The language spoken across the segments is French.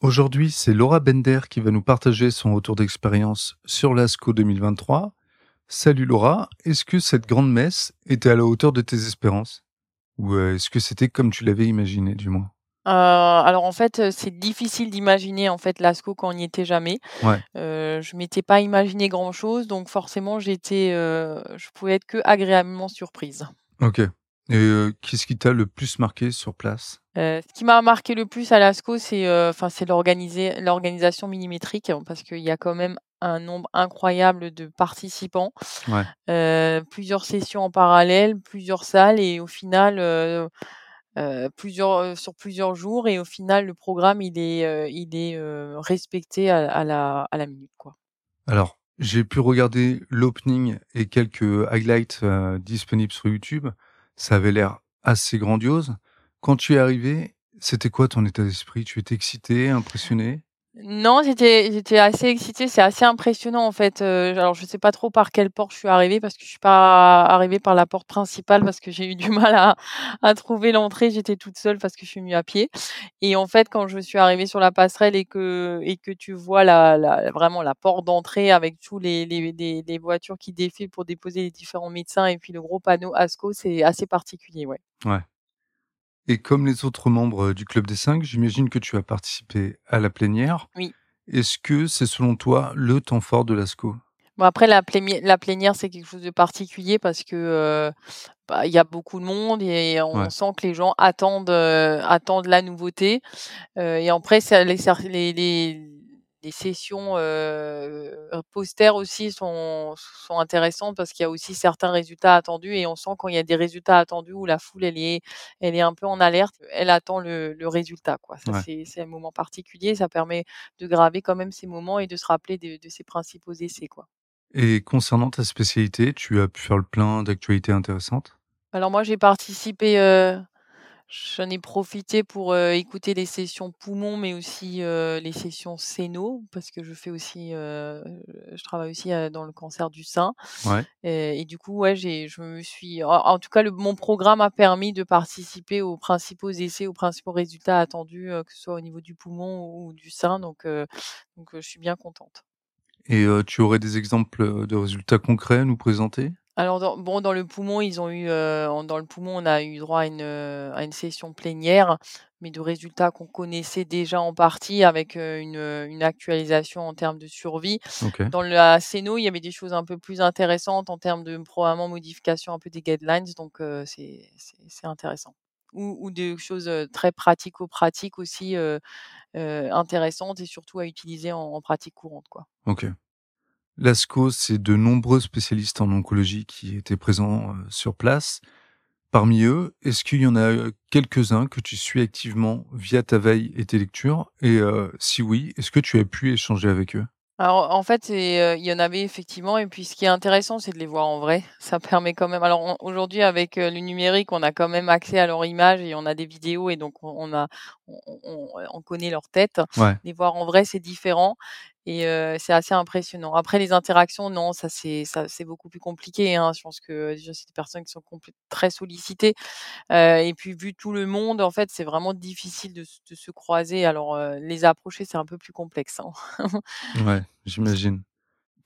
Aujourd'hui, c'est Laura Bender qui va nous partager son retour d'expérience sur l'ASCO 2023. Salut Laura, est-ce que cette grande messe était à la hauteur de tes espérances? Ou euh, est-ce que c'était comme tu l'avais imaginé du moins? Euh, alors en fait, c'est difficile d'imaginer en fait l'ASCO quand on n'y était jamais. Ouais. Euh, je m'étais pas imaginé grand chose, donc forcément j'étais, euh, je pouvais être que agréablement surprise. Ok. Et euh, qu'est-ce qui t'a le plus marqué sur place? Euh, ce qui m'a marqué le plus à l'ASCO, c'est euh, enfin c'est l'organiser- l'organisation millimétrique, hein, parce qu'il y a quand même un nombre incroyable de participants, Ouais. plusieurs sessions en parallèle, plusieurs salles, et au final, euh, plusieurs euh, sur plusieurs jours, et au final le programme il est euh, il est respecté à, à la à la minute quoi. Alors, j'ai pu regarder l'opening et quelques highlights disponibles sur YouTube. Ça avait l'air assez grandiose. Quand tu es arrivé, c'était quoi ton état d'esprit? Tu étais excité, impressionné? Non, j'étais j'étais assez excitée, c'est assez impressionnant en fait. Heu, alors je sais pas trop par quelle porte je suis arrivée parce que je suis pas arrivée par la porte principale parce que j'ai eu du mal à à trouver l'entrée. J'étais toute seule parce que je suis venue à pied et en fait, quand je suis arrivée sur la passerelle et que et que tu vois la la vraiment la porte d'entrée avec tous les les les les voitures qui défilent pour déposer les différents médecins et puis le gros panneau ASCO, c'est assez particulier, ouais. Ouais. Et comme les autres membres du Club des 5, j'imagine que tu as participé à la plénière. Oui. Est-ce que c'est selon toi le temps fort de l'ASCO Bon après la plénière, c'est quelque chose de particulier parce que, heu, bah, il y a beaucoup de monde et on Ouais. sent que les gens attendent, heu, attendent la nouveauté, et après ça les cer les les les sessions, heu, posters aussi sont sont intéressantes parce qu'il y a aussi certains résultats attendus et on sent quand il y a des résultats attendus où la foule elle est elle est un peu en alerte, elle attend le le résultat quoi. Ouais. c'est un moment particulier, ça permet de graver quand même ces moments et de se rappeler de de ces principaux essais quoi. Et concernant ta spécialité, tu as pu faire le plein d'actualités intéressantes? Alors moi, j'ai participé, j'en ai profité pour, écouter les sessions poumons, mais aussi, les sessions séno, parce que je fais aussi, je travaille aussi, dans le cancer du sein Ouais. et et du coup, ouais, j'ai je me suis en en tout cas, le mon programme a permis de participer aux principaux essais, aux principaux résultats attendus, que ce soit au niveau du poumon ou du sein, donc donc je suis bien contente. Et tu aurais des exemples de résultats concrets à nous présenter? Alors dans bon, dans le poumon, ils ont eu, en dans le poumon, on a eu droit à une, à une session plénière, mais de résultats qu'on connaissait déjà en partie avec, heu, une, une actualisation en termes de survie. Ok. Dans la séno, il y avait des choses un peu plus intéressantes en termes de probablement modification un peu des guidelines, donc heu, c'est intéressant. Ou ou des choses, heu, très pratico-pratiques aussi, heu heu, intéressantes et surtout à utiliser en en pratique courante, quoi. Ok. L'ASCO, c'est de nombreux spécialistes en oncologie qui étaient présents euh, sur place. Parmi eux, est-ce qu'il y en a euh, quelques-uns que tu suis activement via ta veille et tes lectures? Et euh, si oui, est-ce que tu as pu échanger avec eux? Alors, en fait, il y en avait effectivement et puis ce qui est intéressant, c'est de les voir en vrai. Ça permet quand même alors aujourd'hui avec, le numérique, on a quand même accès à leur image et on a des vidéos et donc on on a on on on connaît leur tête. Ouais. Les voir en vrai, c'est différent et c'est assez impressionnant. Après les interactions, non, ça c'est ça c'est beaucoup plus compliqué, hein. Je pense que déjà, c'est des personnes qui sont très sollicitées, et puis vu tout le monde, en fait, c'est vraiment difficile de se de se croiser. Alors, les approcher, c'est un peu plus complexe, hein. Ouais, j'imagine.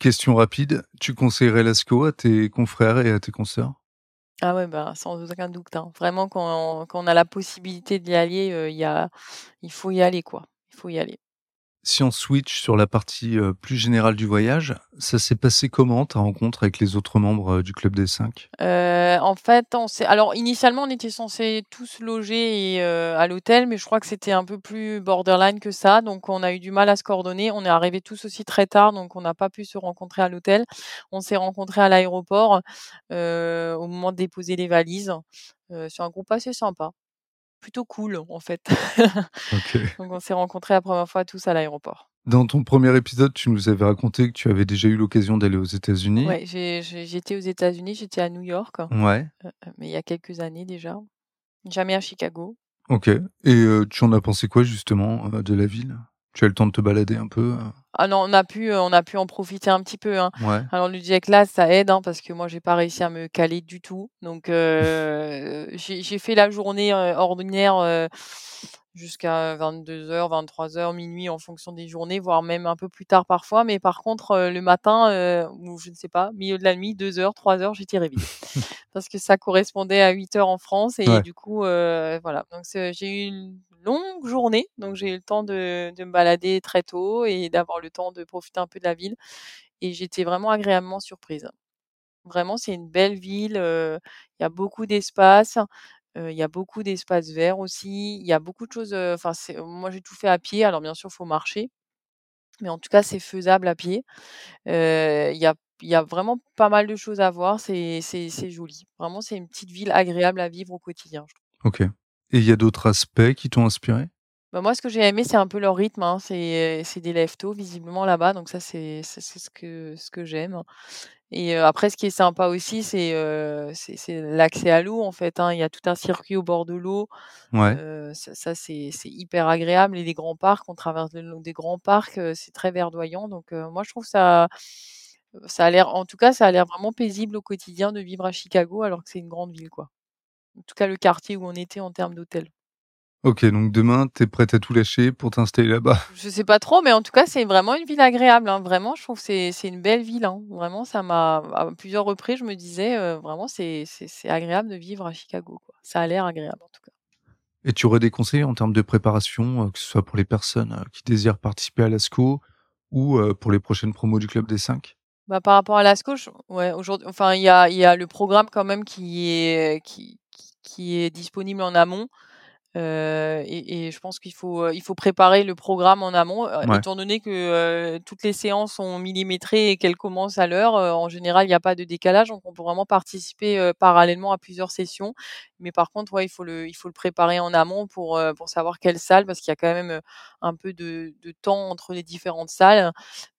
Question rapide, tu conseillerais l'ASCO à tes confrères et à tes consoeurs? Ah ouais, bah, sans aucun doute, hein. Vraiment quand quand on a la possibilité d'y aller, il y a il faut y aller, quoi. Il faut y aller. Si on switch sur la partie euh, plus générale du voyage, ça s'est passé comment ta rencontre avec les autres membres euh, du Club des 5 Heu, en fait, on s'est alors initialement, on était censés tous loger à l'hôtel, mais je crois que c'était un peu plus borderline que ça, donc on a eu du mal à se coordonner. On est arrivés tous aussi très tard, donc on n'a pas pu se rencontrer à l'hôtel. On s'est rencontrés à l'aéroport, au moment de déposer les valises. C'est un groupe assez sympa. Plutôt cool, en fait. Donc on s'est rencontrés la première fois tous à l'aéroport. Dans ton premier épisode, tu nous avais raconté que tu avais déjà eu l'occasion d'aller aux États-Unis. Ouais, j'ai j'étais aux États-Unis, j'étais à New York, Ouais. heu heu, mais il y a quelques années déjà. Jamais à Chicago. OK et heu, tu en as pensé quoi justement, de la ville? Tu as eu le temps de te balader un peu? Ah non, on a pu, heu, on a pu en profiter un petit peu, hein. Ouais. Alors le jet lag, ça aide, hein, parce que moi j'ai pas réussi à me caler du tout. Donc heu, j'ai fait la journée, heu, ordinaire, heu, jusqu'à 22:00-23:00, 00:00 en fonction des journées, voire même un peu plus tard parfois. Mais par contre, le matin, ou je ne sais pas, milieu de la nuit, 2:00-3:00, j'étais réveillée. Parce que ça correspondait à 8:00 en France et Ouais. du coup, voilà. Donc j'ai eu une longue journée, donc j'ai eu le temps de de me balader très tôt et d'avoir le temps de profiter un peu de la ville et j'étais vraiment agréablement surprise. Vraiment, c'est une belle ville, il y a beaucoup d'espace, il y a beaucoup d'espaces verts aussi. Il y a beaucoup de choses, enfin moi j'ai tout fait à pied, alors bien sûr, faut marcher, mais en tout cas, c'est faisable à pied. Il y a y a vraiment pas mal de choses à voir, c'est joli. Vraiment, c'est une petite ville agréable à vivre au quotidien, je. OK et il y a d'autres aspects qui t'ont inspiré? Bah, moi, ce que j'ai aimé, c'est un peu leur rythme, hein. C'est c'est des lève tôt visiblement là-bas, donc ça, c'est c'est c'est ce que ce que j'aime et heu, après ce qui est sympa aussi, c'est, c'est l'accès à l'eau, en fait, hein. Il y a tout un circuit au bord de l'eau, Ouais. ça ça c'est hyper agréable et les grands parcs, on traverse le long des grands parcs, c'est très verdoyant donc moi je trouve ça ça a l'air en tout cas, ça a l'air vraiment paisible au quotidien de vivre à Chicago alors que c'est une grande ville, quoi. En tout cas, le quartier où on était en termes d'hôtels. OK, donc demain, tu es prête à tout lâcher pour t'installer là-bas? Je sais pas trop, mais en tout cas, c'est vraiment une ville agréable, hein. Vraiment, je trouve que c'est c'est une belle ville, hein. Vraiment, ça m'a à plusieurs reprises, je me disais, heu, vraiment, c'est c'est c'est agréable de vivre à Chicago, quoi. Ça a l'air agréable, en tout cas. Et tu aurais des conseils en termes de préparation, heu, que ce soit pour les personnes, heu, qui désirent participer à l'ASCO ou pour les prochaines promos du Club des 5? Bah, par rapport à l'ASCO, je ouais, aujourd'hui enfin, il y a y a le programme quand même qui est qui qui est disponible en amont, heu et et je pense qu'il faut, heu, il faut préparer le programme en amont, Ouais. étant donné que, toutes les séances sont millimétrées et qu'elles commencent à l'heure, heu, en général, il y a pas de décalage, donc on peut vraiment participer, parallèlement à plusieurs sessions. Mais par contre, ouais, il faut le il faut le préparer en amont pour, pour savoir quelle salle parce qu'il y a quand même, un peu de de temps entre les différentes salles.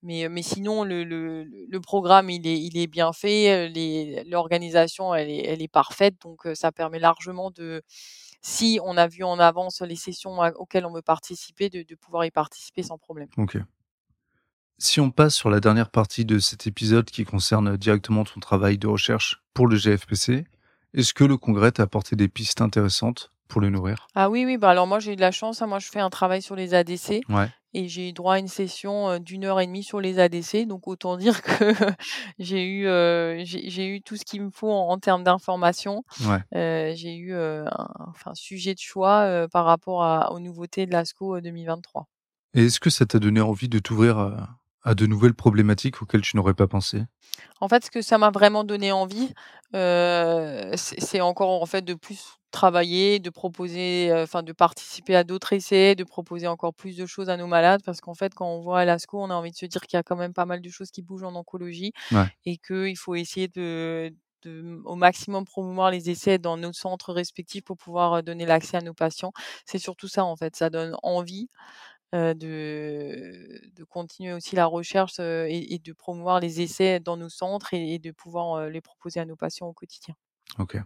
Mais, mais sinon le le le programme, il est il est bien fait, l'organisation, elle est elle est parfaite, donc ça permet largement de si on a vu en avance les sessions auxquelles on veut participer, de de pouvoir y participer sans problème. OK. Si on passe sur la dernière partie de cet épisode qui concerne directement ton travail de recherche pour le GFPC, est-ce que le congrès t'a apporté des pistes intéressantes pour le nourrir? Ah oui, oui, bah, alors moi j'ai eu de la chance, hein, moi je fais un travail sur les ADC Ouais. et j'ai eu droit à une session, heu, d'1 heure et demie sur les ADC, donc autant dire que j'ai eu, heu, j'ai eu tout ce qu'il me faut en en termes d'informations. Ouais. Heu, j'ai eu, un enfin sujet de choix, par rapport à aux nouveautés de l'ASCO, heu, 2023. Et est-ce que ça t'a donné envie de t'ouvrir, à de nouvelles problématiques auxquelles tu n'aurais pas pensé? En fait, ce que ça m'a vraiment donné envie, heu, c'est encore en fait de plus travailler, de proposer, heu, enfin de participer à d'autres essais, de proposer encore plus de choses à nos malades. Parce qu'en fait, quand on voit à l'ASCO, on a envie de se dire qu'il y a quand même pas mal de choses qui bougent en oncologie Ouais. et qu'il faut essayer de de, au maximum promouvoir les essais dans nos centres respectifs pour pouvoir, heu, donner l'accès à nos patients. C'est surtout ça en fait, ça donne envie, heu, de de continuer aussi la recherche, heu et et de promouvoir les essais dans nos centres et et de pouvoir, heu, les proposer à nos patients au quotidien. OK.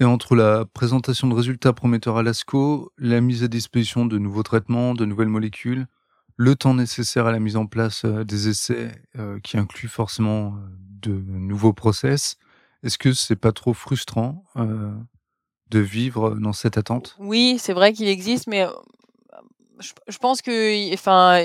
Et entre la présentation de résultats prometteurs à l'ASCO, la mise à disposition de nouveaux traitements, de nouvelles molécules, le temps nécessaire à la mise en place, des essais, qui inclut forcément, de nouveaux process, est-ce que c'est pas trop frustrant, de vivre dans cette attente? Oui, c'est vrai qu'il existe, mais, je je pense que enfin,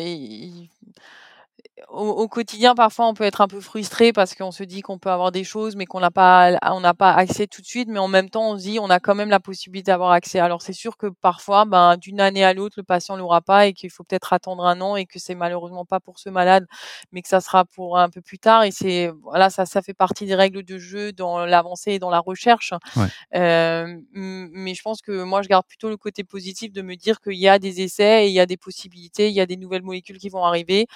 au au quotidien, parfois, on peut être un peu frustré parce qu'on se dit qu'on peut avoir des choses, mais qu'on n'a pas on n'a pas accès tout de suite. Mais en même temps, on se dit: «On a quand même la possibilité d'avoir accès». Alors c'est sûr que parfois, ben, d'une année à l'autre, le patient l'aura pas et qu'il faut peut-être attendre 1 an et que c'est malheureusement pas pour ce malade, mais que ça sera pour un peu plus tard et c'est voilà, ça ça fait partie des règles de jeu dans l'avancée et dans la recherche. Ouais. M mais je pense que moi, je garde plutôt le côté positif de me dire qu'il y a des essais et il y a des possibilités, il y a des nouvelles molécules qui vont arriver.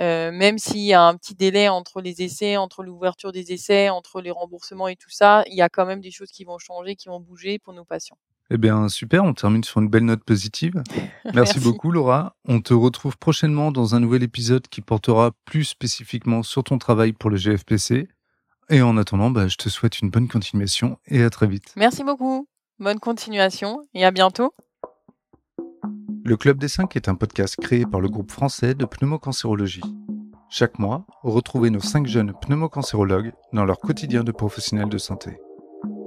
Heu, même s'il y a un petit délai entre les essais, entre l'ouverture des essais, entre les remboursements et tout ça, il y a quand même des choses qui vont changer, qui vont bouger pour nos patients. Eh bien, super, on termine sur une belle note positive. Merci, beaucoup, Laura. On te retrouve prochainement dans un nouvel épisode qui portera plus spécifiquement sur ton travail pour le GFPC. Et en attendant, bah, je te souhaite une bonne continuation et à très vite. Merci beaucoup. Bonne continuation et à bientôt. Le Club des 5 est un podcast créé par le groupe français de pneumocancérologie. Chaque mois, retrouvez nos 5 jeunes pneumocancérologues dans leur quotidien de professionnels de santé.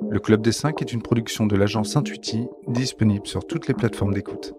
Le Club des 5 est une production de l'agence Intuiti, disponible sur toutes les plateformes d'écoute.